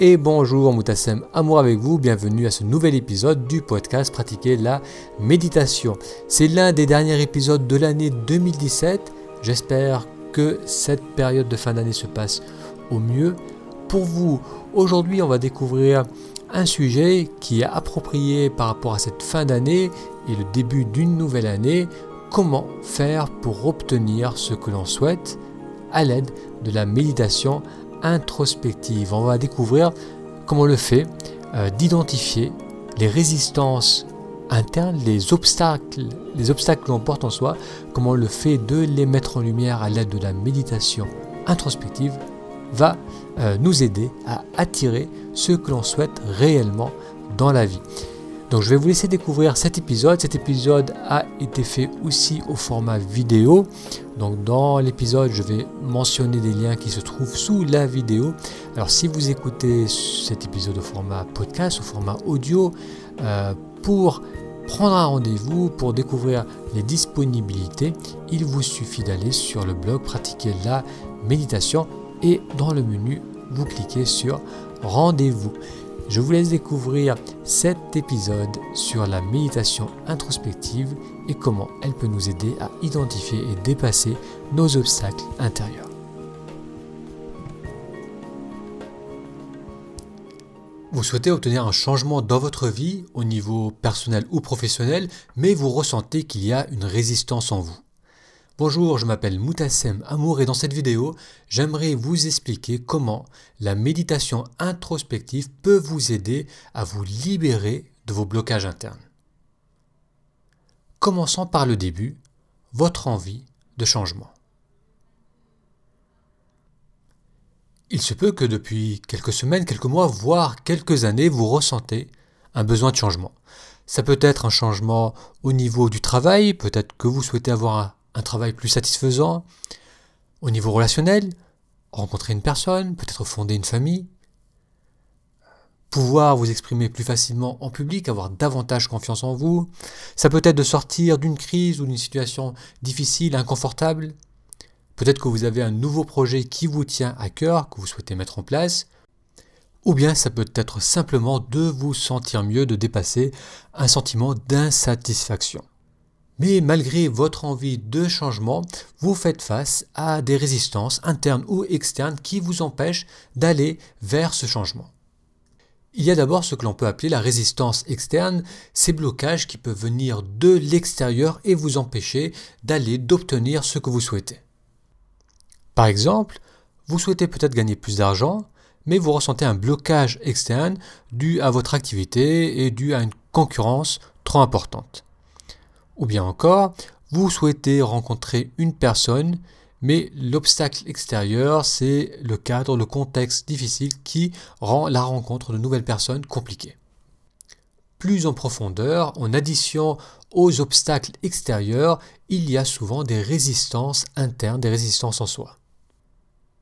et bonjour Moutassem, amour avec vous, bienvenue à ce nouvel épisode du podcast Pratiquer la méditation. C'est l'un des derniers épisodes de l'année 2017, j'espère que cette période de fin d'année se passe au mieux. Pour vous, aujourd'hui on va découvrir un sujet qui est approprié par rapport à cette fin d'année et le début d'une nouvelle année, comment faire pour obtenir ce que l'on souhaite à l'aide de la méditation introspective. On va découvrir comment le fait, euh, d'identifier les résistances internes, les obstacles, les obstacles que l'on porte en soi, comment le fait de les mettre en lumière à l'aide de la méditation introspective, va euh, nous aider à attirer ce que l'on souhaite réellement dans la vie. Donc je vais vous laisser découvrir cet épisode. Cet épisode a été fait aussi au format vidéo. Donc dans l'épisode, je vais mentionner des liens qui se trouvent sous la vidéo. Alors si vous écoutez cet épisode au format podcast, au format audio, euh, pour prendre un rendez-vous, pour découvrir les disponibilités, il vous suffit d'aller sur le blog Pratiquer la méditation et dans le menu, vous cliquez sur Rendez-vous. Je vous laisse découvrir cet épisode sur la méditation introspective et comment elle peut nous aider à identifier et dépasser nos obstacles intérieurs. Vous souhaitez obtenir un changement dans votre vie au niveau personnel ou professionnel, mais vous ressentez qu'il y a une résistance en vous. Bonjour, je m'appelle Moutassem Amour et dans cette vidéo, j'aimerais vous expliquer comment la méditation introspective peut vous aider à vous libérer de vos blocages internes. Commençons par le début, votre envie de changement. Il se peut que depuis quelques semaines, quelques mois, voire quelques années, vous ressentez un besoin de changement. Ça peut être un changement au niveau du travail, peut-être que vous souhaitez avoir un un travail plus satisfaisant au niveau relationnel, rencontrer une personne, peut-être fonder une famille, pouvoir vous exprimer plus facilement en public, avoir davantage confiance en vous. Ça peut être de sortir d'une crise ou d'une situation difficile, inconfortable. Peut-être que vous avez un nouveau projet qui vous tient à cœur, que vous souhaitez mettre en place. Ou bien ça peut être simplement de vous sentir mieux, de dépasser un sentiment d'insatisfaction. Mais malgré votre envie de changement, vous faites face à des résistances internes ou externes qui vous empêchent d'aller vers ce changement. Il y a d'abord ce que l'on peut appeler la résistance externe, ces blocages qui peuvent venir de l'extérieur et vous empêcher d'aller, d'obtenir ce que vous souhaitez. Par exemple, vous souhaitez peut-être gagner plus d'argent, mais vous ressentez un blocage externe dû à votre activité et dû à une concurrence trop importante. Ou bien encore, vous souhaitez rencontrer une personne, mais l'obstacle extérieur, c'est le cadre, le contexte difficile qui rend la rencontre de nouvelles personnes compliquée. Plus en profondeur, en addition aux obstacles extérieurs, il y a souvent des résistances internes, des résistances en soi.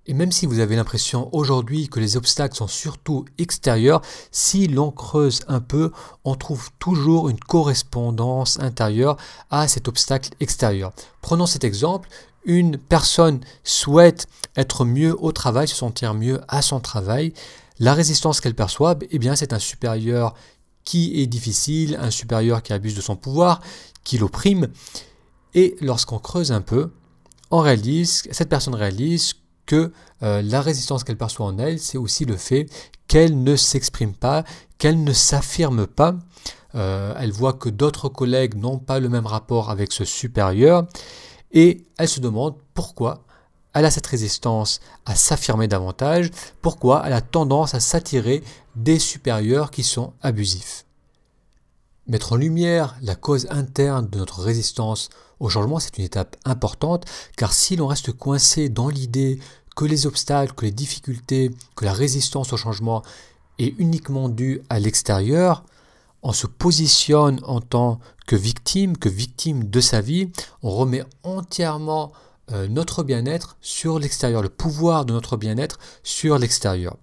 Et même si vous avez l'impression aujourd'hui que les obstacles sont surtout extérieurs, si l'on creuse un peu, on trouve toujours une correspondance intérieure à cet obstacle extérieur. Prenons cet exemple, une personne souhaite être mieux au travail, se sentir mieux à son travail. La résistance qu'elle perçoit, eh bien, c'est un supérieur qui est difficile, un supérieur qui abuse de son pouvoir, qui l'opprime. Et lorsqu'on creuse un peu, on réalise, cette personne réalise que euh, la résistance qu'elle perçoit en elle, c'est aussi le fait qu'elle ne s'exprime pas, qu'elle ne s'affirme pas. Euh, elle voit que d'autres collègues n'ont pas le même rapport avec ce supérieur et elle se demande pourquoi elle a cette résistance à s'affirmer davantage, pourquoi elle a tendance à s'attirer des supérieurs qui sont abusifs. Mettre en lumière la cause interne de notre résistance au changement, c'est une étape importante, car si l'on reste coincé dans l'idée que les obstacles, que les difficultés, que la résistance au changement est uniquement due à l'extérieur, on se positionne en tant que victime, que victime de sa vie, on remet entièrement euh, notre bien-être sur l'extérieur, le pouvoir de notre bien-être sur l'extérieur.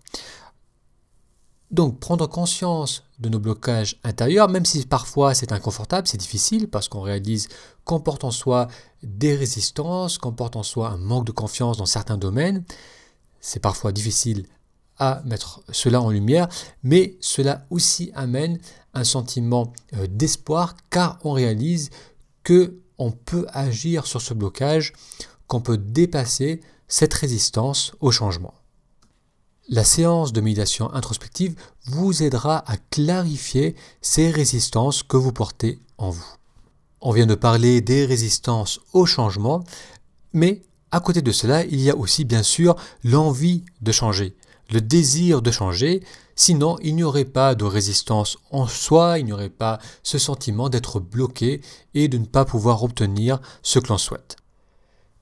Donc prendre conscience de nos blocages intérieurs, même si parfois c'est inconfortable, c'est difficile parce qu'on réalise qu'on porte en soi des résistances, qu'on porte en soi un manque de confiance dans certains domaines, c'est parfois difficile à mettre cela en lumière, mais cela aussi amène un sentiment euh, d'espoir car on réalise que on peut agir sur ce blocage, qu'on peut dépasser cette résistance au changement. La séance de méditation introspective vous aidera à clarifier ces résistances que vous portez en vous. On vient de parler des résistances au changement, mais à côté de cela, il y a aussi bien sûr l'envie de changer, le désir de changer, sinon il n'y aurait pas de résistance en soi, il n'y aurait pas ce sentiment d'être bloqué et de ne pas pouvoir obtenir ce que l'on souhaite.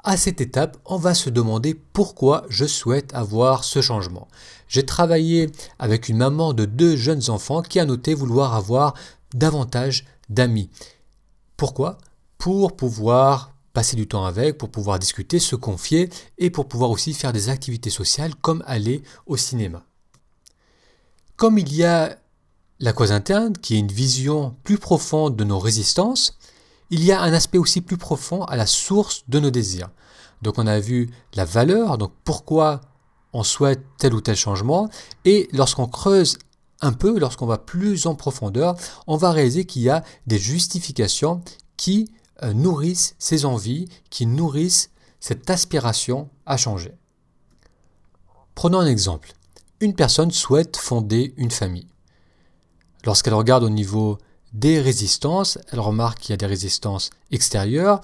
À cette étape, on va se demander pourquoi je souhaite avoir ce changement. J'ai travaillé avec une maman de deux jeunes enfants qui a noté vouloir avoir davantage d'amis. Pourquoi? Pour pouvoir passer du temps avec, pour pouvoir discuter, se confier et pour pouvoir aussi faire des activités sociales comme aller au cinéma. Comme il y a la cause interne, qui est une vision plus profonde de nos résistances, il y a un aspect aussi plus profond à la source de nos désirs. Donc on a vu la valeur, donc pourquoi on souhaite tel ou tel changement, et lorsqu'on creuse un peu, lorsqu'on va plus en profondeur, on va réaliser qu'il y a des justifications qui euh, nourrissent ces envies, qui nourrissent cette aspiration à changer. Prenons un exemple. Une personne souhaite fonder une famille. Lorsqu'elle regarde au niveau des résistances, elle remarque qu'il y a des résistances extérieures,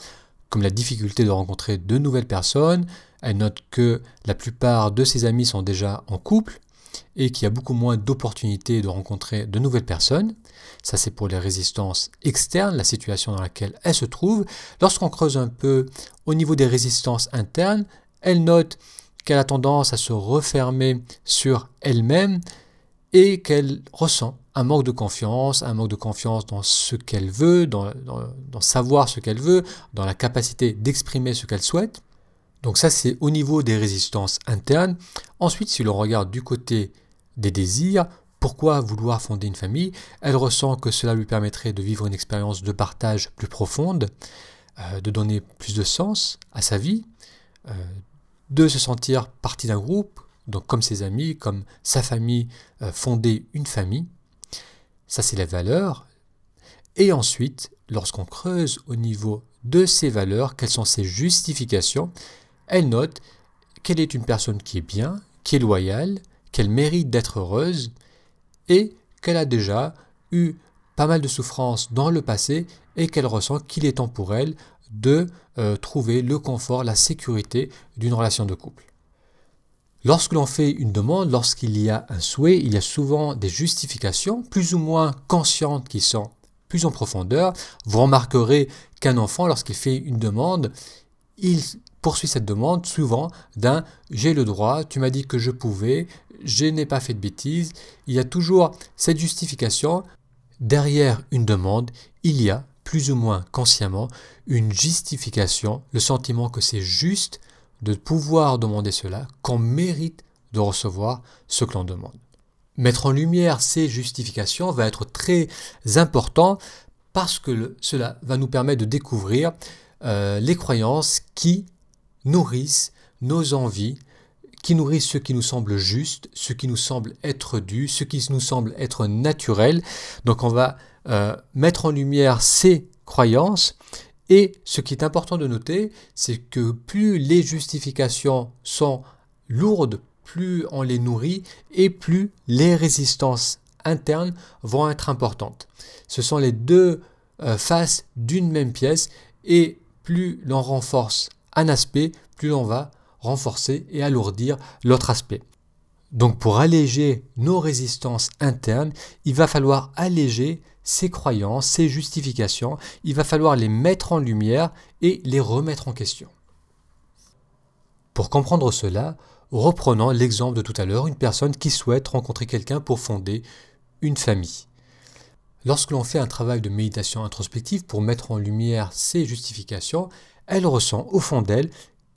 comme la difficulté de rencontrer de nouvelles personnes. Elle note que la plupart de ses amis sont déjà en couple et qu'il y a beaucoup moins d'opportunités de rencontrer de nouvelles personnes. Ça, c'est pour les résistances externes, la situation dans laquelle elle se trouve. Lorsqu'on creuse un peu au niveau des résistances internes, elle note qu'elle a tendance à se refermer sur elle-même et qu'elle ressent un manque de confiance, un manque de confiance dans ce qu'elle veut, dans, savoir ce qu'elle veut, dans la capacité d'exprimer ce qu'elle souhaite. Donc ça, c'est au niveau des résistances internes. Ensuite, si l'on regarde du côté des désirs, pourquoi vouloir fonder une famille? Elle ressent que cela lui permettrait de vivre une expérience de partage plus profonde, euh, de donner plus de sens à sa vie, euh, de se sentir partie d'un groupe, donc comme ses amis, comme sa famille, euh, fonder une famille. Ça, c'est les valeurs. Et ensuite, lorsqu'on creuse au niveau de ces valeurs, quelles sont ses justifications, elle note qu'elle est une personne qui est bien, qui est loyale, qu'elle mérite d'être heureuse et qu'elle a déjà eu pas mal de souffrances dans le passé et qu'elle ressent qu'il est temps pour elle de euh, trouver le confort, la sécurité d'une relation de couple. Lorsque l'on fait une demande, lorsqu'il y a un souhait, il y a souvent des justifications plus ou moins conscientes qui sont plus en profondeur. Vous remarquerez qu'un enfant, lorsqu'il fait une demande, il poursuit cette demande souvent d'un j'ai le droit, tu m'as dit que je pouvais, je n'ai pas fait de bêtises. Il y a toujours cette justification. Derrière une demande, il y a plus ou moins consciemment une justification, le sentiment que c'est juste de pouvoir demander cela, qu'on mérite de recevoir ce que l'on demande. Mettre en lumière ces justifications va être très important parce que cela va nous permettre de découvrir euh, les croyances qui nourrissent nos envies, qui nourrissent ce qui nous semble juste, ce qui nous semble être dû, ce qui nous semble être naturel. Donc on va euh, mettre en lumière ces croyances. Et ce qui est important de noter, c'est que plus les justifications sont lourdes, plus on les nourrit et plus les résistances internes vont être importantes. Ce sont les deux euh, faces d'une même pièce et plus l'on renforce un aspect, plus l'on va renforcer et alourdir l'autre aspect. Donc pour alléger nos résistances internes, il va falloir alléger ces croyances, ces justifications, il va falloir les mettre en lumière et les remettre en question. Pour comprendre cela, reprenons l'exemple de tout à l'heure, une personne qui souhaite rencontrer quelqu'un pour fonder une famille. Lorsque l'on fait un travail de méditation introspective pour mettre en lumière ces justifications, elle ressent au fond d'elle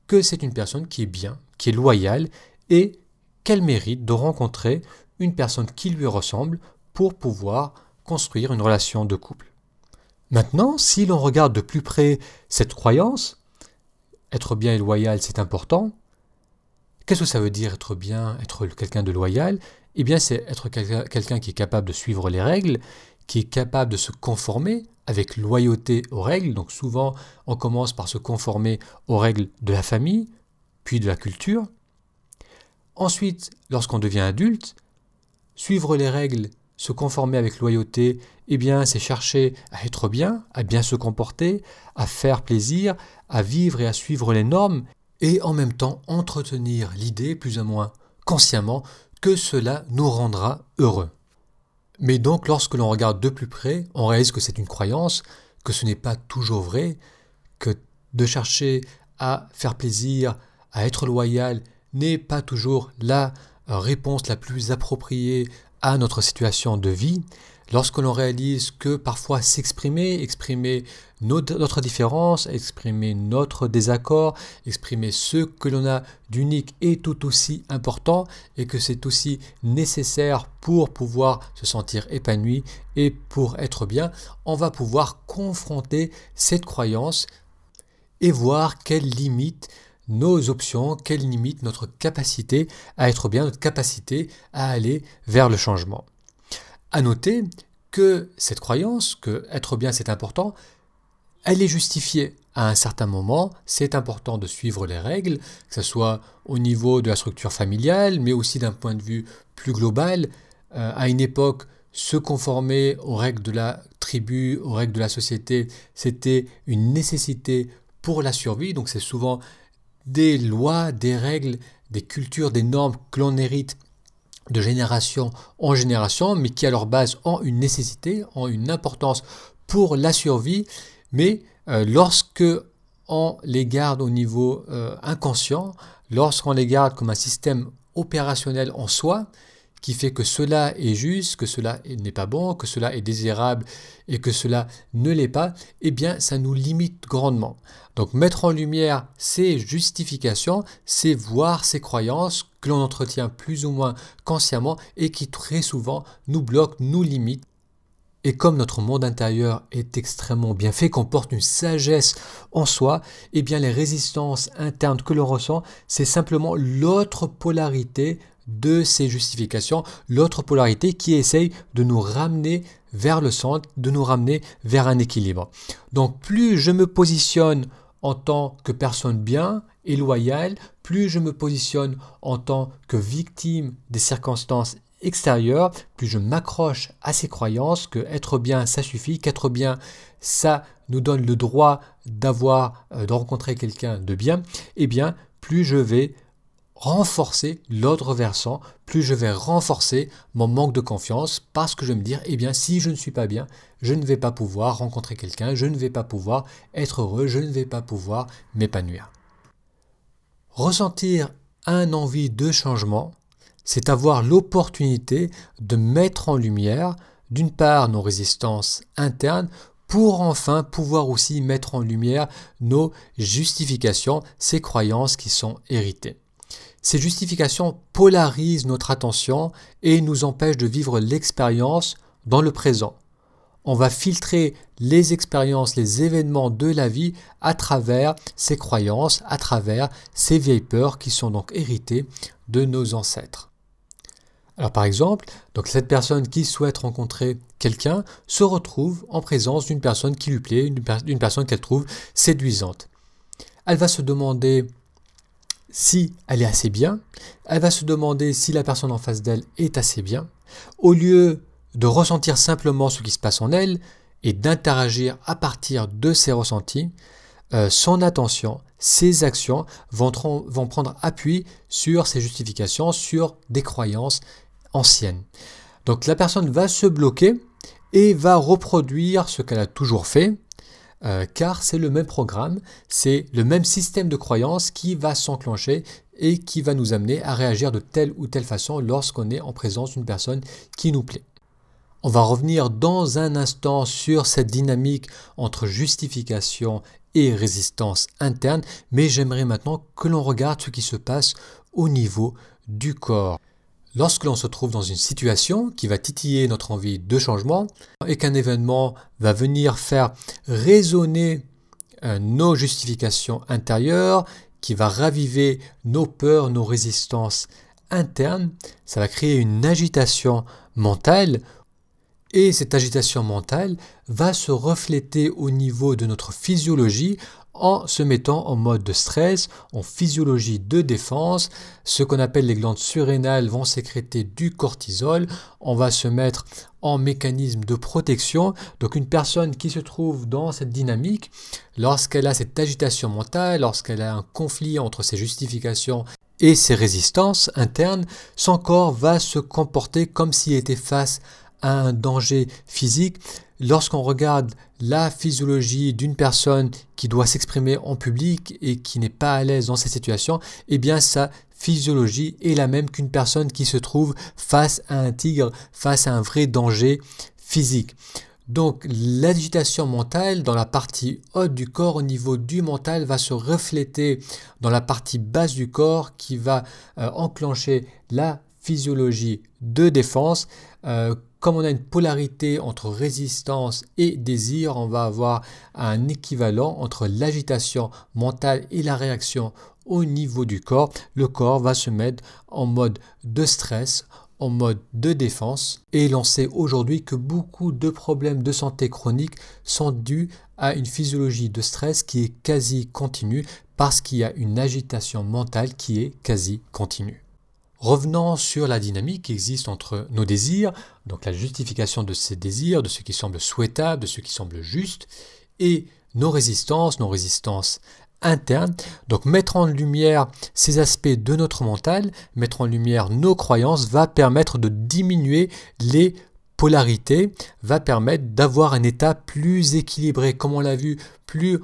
que c'est une personne qui est bien, qui est loyale et qu'elle mérite de rencontrer une personne qui lui ressemble pour pouvoir construire une relation de couple. Maintenant, si l'on regarde de plus près cette croyance, être bien et loyal, c'est important, Qu'est-ce que ça veut dire être bien, être quelqu'un de loyal? Eh bien, c'est être quelqu'un qui est capable de suivre les règles, qui est capable de se conformer avec loyauté aux règles. Donc souvent, on commence par se conformer aux règles de la famille, puis de la culture. Ensuite, lorsqu'on devient adulte, suivre les règles, se conformer avec loyauté, eh bien, c'est chercher à être bien, à bien se comporter, à faire plaisir, à vivre et à suivre les normes, et en même temps entretenir l'idée, plus ou moins consciemment, que cela nous rendra heureux. Mais donc, lorsque l'on regarde de plus près, on réalise que c'est une croyance, que ce n'est pas toujours vrai, que de chercher à faire plaisir, à être loyal, n'est pas toujours la réponse la plus appropriée à notre situation de vie, lorsque l'on réalise que parfois s'exprimer, exprimer notre différence, exprimer notre désaccord, exprimer ce que l'on a d'unique est tout aussi important et que c'est aussi nécessaire pour pouvoir se sentir épanoui et pour être bien, on va pouvoir confronter cette croyance et voir quelles limites nos options, quelles limitent notre capacité à être bien, notre capacité à aller vers le changement. À noter que cette croyance, que être bien c'est important, elle est justifiée. À un certain moment, c'est important de suivre les règles, que ce soit au niveau de la structure familiale, mais aussi d'un point de vue plus global. Euh, à une époque, se conformer aux règles de la tribu, aux règles de la société, c'était une nécessité pour la survie. Donc c'est souvent des lois, des règles, des cultures, des normes que l'on hérite de génération en génération, mais qui à leur base ont une nécessité, ont une importance pour la survie, mais euh, lorsque on les garde au niveau euh, inconscient, lorsqu'on les garde comme un système opérationnel en soi, qui fait que cela est juste, que cela n'est pas bon, que cela est désirable et que cela ne l'est pas, eh bien ça nous limite grandement. Donc mettre en lumière ces justifications, c'est voir ces croyances que l'on entretient plus ou moins consciemment et qui très souvent nous bloquent, nous limitent. Et comme notre monde intérieur est extrêmement bien fait, comporte une sagesse en soi, eh bien les résistances internes que l'on ressent, c'est simplement l'autre polarité de ces justifications, l'autre polarité qui essaye de nous ramener vers le centre, de nous ramener vers un équilibre. Donc plus je me positionne en tant que personne bien et loyale, plus je me positionne en tant que victime des circonstances extérieures, plus je m'accroche à ces croyances que être bien ça suffit, qu'être bien ça nous donne le droit d'avoir euh, de rencontrer quelqu'un de bien, et eh bien plus je vais renforcer l'autre versant, plus je vais renforcer mon manque de confiance parce que je vais me dire, eh bien, si je ne suis pas bien, je ne vais pas pouvoir rencontrer quelqu'un, je ne vais pas pouvoir être heureux, je ne vais pas pouvoir m'épanouir. Ressentir un envie de changement, c'est avoir l'opportunité de mettre en lumière, d'une part, nos résistances internes, pour enfin pouvoir aussi mettre en lumière nos justifications, ces croyances qui sont héritées. Ces justifications polarisent notre attention et nous empêchent de vivre l'expérience dans le présent. On va filtrer les expériences, les événements de la vie à travers ces croyances, à travers ces vieilles peurs qui sont donc héritées de nos ancêtres. Alors par exemple, cette personne qui souhaite rencontrer quelqu'un se retrouve en présence d'une personne qui lui plaît, d'une personne qu'elle trouve séduisante. Elle va se demander si elle est assez bien, elle va se demander si la personne en face d'elle est assez bien, au lieu de ressentir simplement ce qui se passe en elle et d'interagir à partir de ses ressentis, euh, son attention, ses actions vont, vont prendre appui sur ses justifications, sur des croyances anciennes. Donc la personne va se bloquer et va reproduire ce qu'elle a toujours fait, euh, car c'est le même programme, c'est le même système de croyance qui va s'enclencher et qui va nous amener à réagir de telle ou telle façon lorsqu'on est en présence d'une personne qui nous plaît. On va revenir dans un instant sur cette dynamique entre justification et résistance interne, mais j'aimerais maintenant que l'on regarde ce qui se passe au niveau du corps. Lorsque l'on se trouve dans une situation qui va titiller notre envie de changement et qu'un événement va venir faire résonner euh, nos justifications intérieures, qui va raviver nos peurs, nos résistances internes. Ça va créer une agitation mentale et cette agitation mentale va se refléter au niveau de notre physiologie en se mettant en mode de stress, en physiologie de défense. Ce qu'on appelle les glandes surrénales vont sécréter du cortisol. On va se mettre en mécanisme de protection. Donc une personne qui se trouve dans cette dynamique, lorsqu'elle a cette agitation mentale, lorsqu'elle a un conflit entre ses justifications et ses résistances internes, son corps va se comporter comme s'il était face à un danger physique lorsqu'on regarde la physiologie d'une personne qui doit s'exprimer en public et qui n'est pas à l'aise dans cette situation, eh bien sa physiologie est la même qu'une personne qui se trouve face à un tigre, face à un vrai danger physique. Donc l'agitation mentale dans la partie haute du corps au niveau du mental va se refléter dans la partie basse du corps qui va euh, enclencher la physiologie de défense. Euh, comme on a une polarité entre résistance et désir, on va avoir un équivalent entre l'agitation mentale et la réaction au niveau du corps. Le corps va se mettre en mode de stress, en mode de défense. Et l'on sait aujourd'hui que beaucoup de problèmes de santé chronique sont dus à une physiologie de stress qui est quasi continue parce qu'il y a une agitation mentale qui est quasi continue. Revenons sur la dynamique qui existe entre nos désirs, donc la justification de ces désirs, de ce qui semble souhaitable, de ce qui semble juste, et nos résistances, nos résistances internes. Donc mettre en lumière ces aspects de notre mental, mettre en lumière nos croyances va permettre de diminuer les polarités, va permettre d'avoir un état plus équilibré. Comme on l'a vu, plus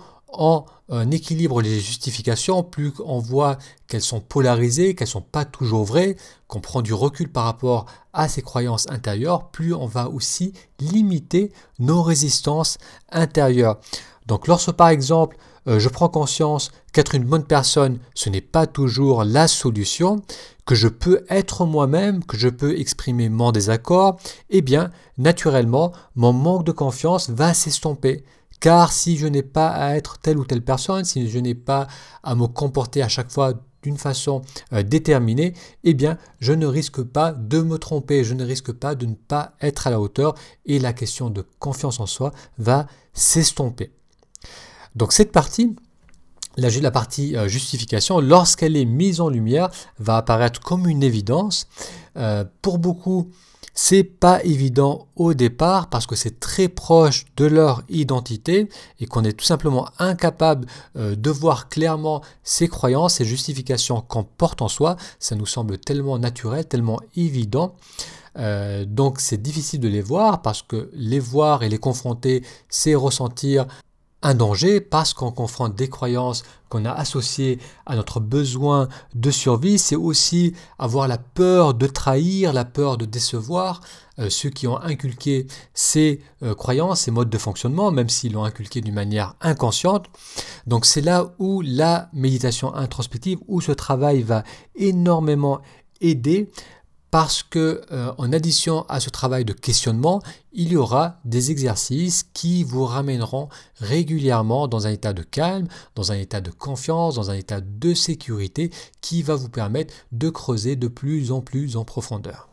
équilibre les justifications, plus on voit qu'elles sont polarisées, qu'elles ne sont pas toujours vraies, qu'on prend du recul par rapport à ses croyances intérieures, plus on va aussi limiter nos résistances intérieures. Donc lorsque par exemple euh, je prends conscience qu'être une bonne personne, ce n'est pas toujours la solution, que je peux être moi-même, que je peux exprimer mon désaccord, eh bien naturellement mon manque de confiance va s'estomper. Car si je n'ai pas à être telle ou telle personne, si je n'ai pas à me comporter à chaque fois d'une façon euh, déterminée, eh bien, je ne risque pas de me tromper, je ne risque pas de ne pas être à la hauteur et la question de confiance en soi va s'estomper. Donc cette partie, la, partie euh, justification, lorsqu'elle est mise en lumière, va apparaître comme une évidence. Euh, pour beaucoup, c'est pas évident au départ parce que c'est très proche de leur identité et qu'on est tout simplement incapable euh, de voir clairement ces croyances, ces justifications qu'on porte en soi. Ça nous semble tellement naturel, tellement évident. Donc c'est difficile de les voir parce que les voir et les confronter, c'est ressentir un danger parce qu'on confronte des croyances qu'on a associées à notre besoin de survie, c'est aussi avoir la peur de trahir, la peur de décevoir euh, ceux qui ont inculqué ces euh, croyances, ces modes de fonctionnement, même s'ils l'ont inculqué d'une manière inconsciente. Donc c'est là où la méditation introspective, où ce travail va énormément aider parce que euh, en addition à ce travail de questionnement, il y aura des exercices qui vous ramèneront régulièrement dans un état de calme, dans un état de confiance, dans un état de sécurité qui va vous permettre de creuser de plus en plus en profondeur.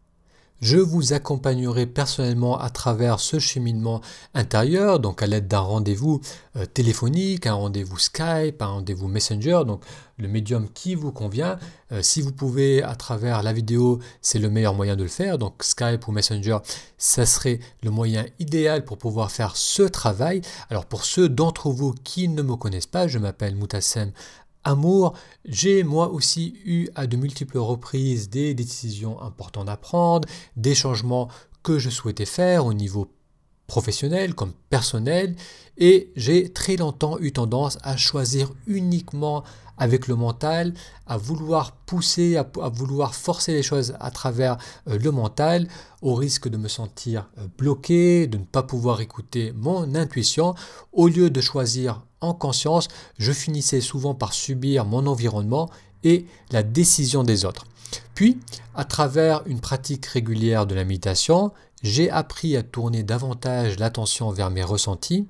Je vous accompagnerai personnellement à travers ce cheminement intérieur, donc à l'aide d'un rendez-vous euh, téléphonique, un rendez-vous Skype, un rendez-vous Messenger, donc le médium qui vous convient. Euh, si vous pouvez à travers la vidéo, c'est le meilleur moyen de le faire. Donc Skype ou Messenger, ça serait le moyen idéal pour pouvoir faire ce travail. Alors pour ceux d'entre vous qui ne me connaissent pas, je m'appelle Moutassem amour, j'ai moi aussi eu à de multiples reprises des décisions importantes à prendre, des changements que je souhaitais faire au niveau professionnel comme personnel, et j'ai très longtemps eu tendance à choisir uniquement avec le mental, à vouloir pousser, à, vouloir forcer les choses à travers euh, le mental, au risque de me sentir euh, bloqué, de ne pas pouvoir écouter mon intuition. Au lieu de choisir en conscience, je finissais souvent par subir mon environnement et la décision des autres. Puis, à travers une pratique régulière de la méditation, j'ai appris à tourner davantage l'attention vers mes ressentis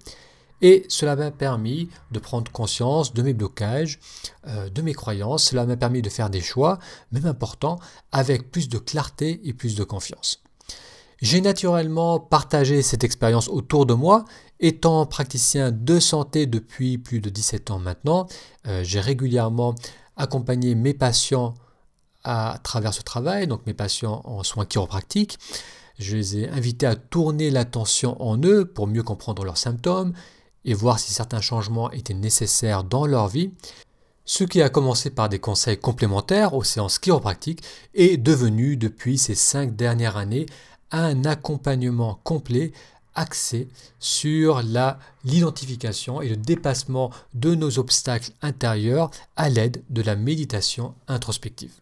Et cela m'a permis de prendre conscience de mes blocages, euh, de mes croyances. Cela m'a permis de faire des choix, même importants, avec plus de clarté et plus de confiance. J'ai naturellement partagé cette expérience autour de moi. Étant praticien de santé depuis plus de 17 ans maintenant, euh, j'ai régulièrement accompagné mes patients à travers ce travail, donc mes patients en soins chiropractiques. Je les ai invités à tourner l'attention en eux pour mieux comprendre leurs symptômes et voir si certains changements étaient nécessaires dans leur vie. Ce qui a commencé par des conseils complémentaires aux séances chiropractiques est devenu depuis ces cinq dernières années un accompagnement complet axé sur l'identification et le dépassement de nos obstacles intérieurs à l'aide de la méditation introspective.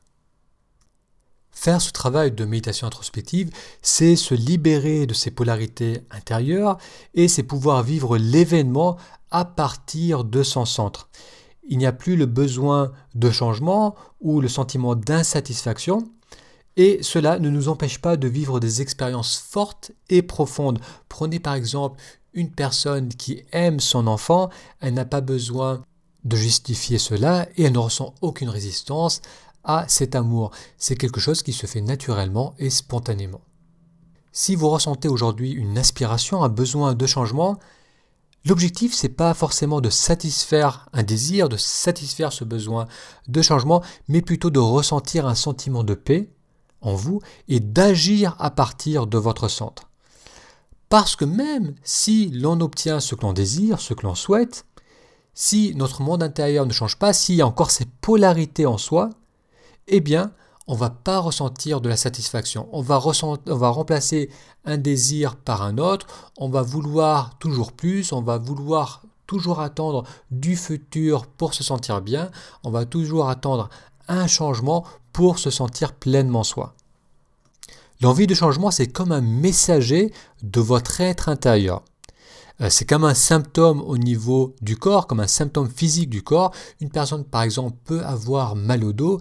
Faire ce travail de méditation introspective, c'est se libérer de ses polarités intérieures et c'est pouvoir vivre l'événement à partir de son centre. Il n'y a plus le besoin de changement ou le sentiment d'insatisfaction, et cela ne nous empêche pas de vivre des expériences fortes et profondes. Prenez par exemple une personne qui aime son enfant, elle n'a pas besoin de justifier cela et elle ne ressent aucune résistance cet amour. C'est quelque chose qui se fait naturellement et spontanément. Si vous ressentez aujourd'hui une aspiration, un besoin de changement, l'objectif c'est pas forcément de satisfaire un désir, de satisfaire ce besoin de changement, mais plutôt de ressentir un sentiment de paix en vous et d'agir à partir de votre centre. Parce que même si l'on obtient ce que l'on désire, ce que l'on souhaite, si notre monde intérieur ne change pas, s'il y a encore ces polarités en soi, eh bien, on ne va pas ressentir de la satisfaction. On va, remplacer un désir par un autre. On va vouloir toujours plus. On va vouloir toujours attendre du futur pour se sentir bien. On va toujours attendre un changement pour se sentir pleinement soi. L'envie de changement, c'est comme un messager de votre être intérieur. Euh, c'est comme un symptôme au niveau du corps, comme un symptôme physique du corps. Une personne, par exemple, peut avoir mal au dos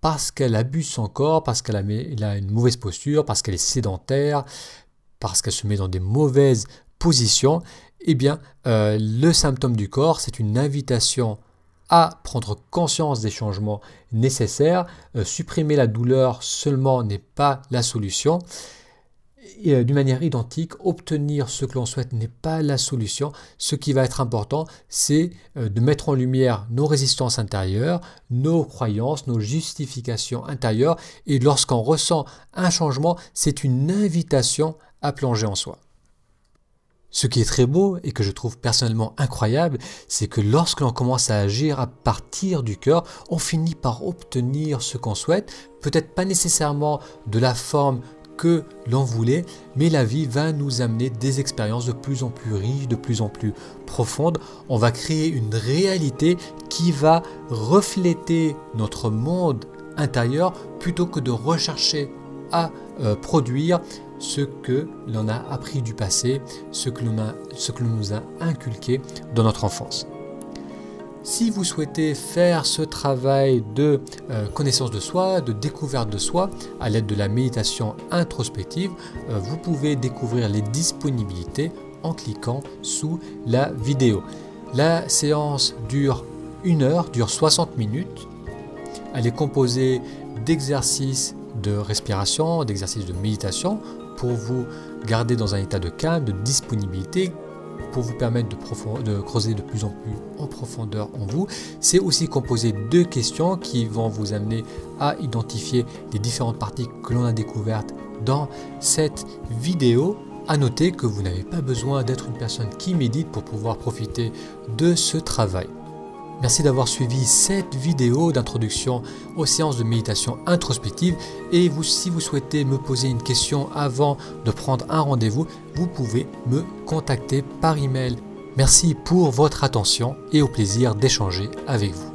parce qu'elle abuse son corps, parce qu'elle a, une mauvaise posture, parce qu'elle est sédentaire, parce qu'elle se met dans des mauvaises positions, eh bien, euh, le symptôme du corps, c'est une invitation à prendre conscience des changements nécessaires. Euh, supprimer la douleur seulement n'est pas la solution. Euh, d'une manière identique, obtenir ce que l'on souhaite n'est pas la solution. Ce qui va être important, c'est euh, de mettre en lumière nos résistances intérieures, nos croyances, nos justifications intérieures. Et lorsqu'on ressent un changement, c'est une invitation à plonger en soi. Ce qui est très beau et que je trouve personnellement incroyable, c'est que lorsque l'on commence à agir à partir du cœur, on finit par obtenir ce qu'on souhaite, peut-être pas nécessairement de la forme que l'on voulait, mais la vie va nous amener des expériences de plus en plus riches, de plus en plus profondes. On va créer une réalité qui va refléter notre monde intérieur plutôt que de rechercher à euh, produire ce que l'on a appris du passé, ce que l'on nous a inculqué dans notre enfance. Si vous souhaitez faire ce travail de euh, connaissance de soi, de découverte de soi, à l'aide de la méditation introspective, euh, vous pouvez découvrir les disponibilités en cliquant sous la vidéo. La séance dure une heure, dure 60 minutes. Elle est composée d'exercices de respiration, d'exercices de méditation pour vous garder dans un état de calme, de disponibilité pour vous permettre de, creuser de plus en plus en profondeur en vous. C'est aussi composé de questions qui vont vous amener à identifier les différentes parties que l'on a découvertes dans cette vidéo. À noter que vous n'avez pas besoin d'être une personne qui médite pour pouvoir profiter de ce travail. Merci d'avoir suivi cette vidéo d'introduction aux séances de méditation introspective et si vous souhaitez me poser une question avant de prendre un rendez-vous, vous pouvez me contacter par email. Merci pour votre attention et au plaisir d'échanger avec vous.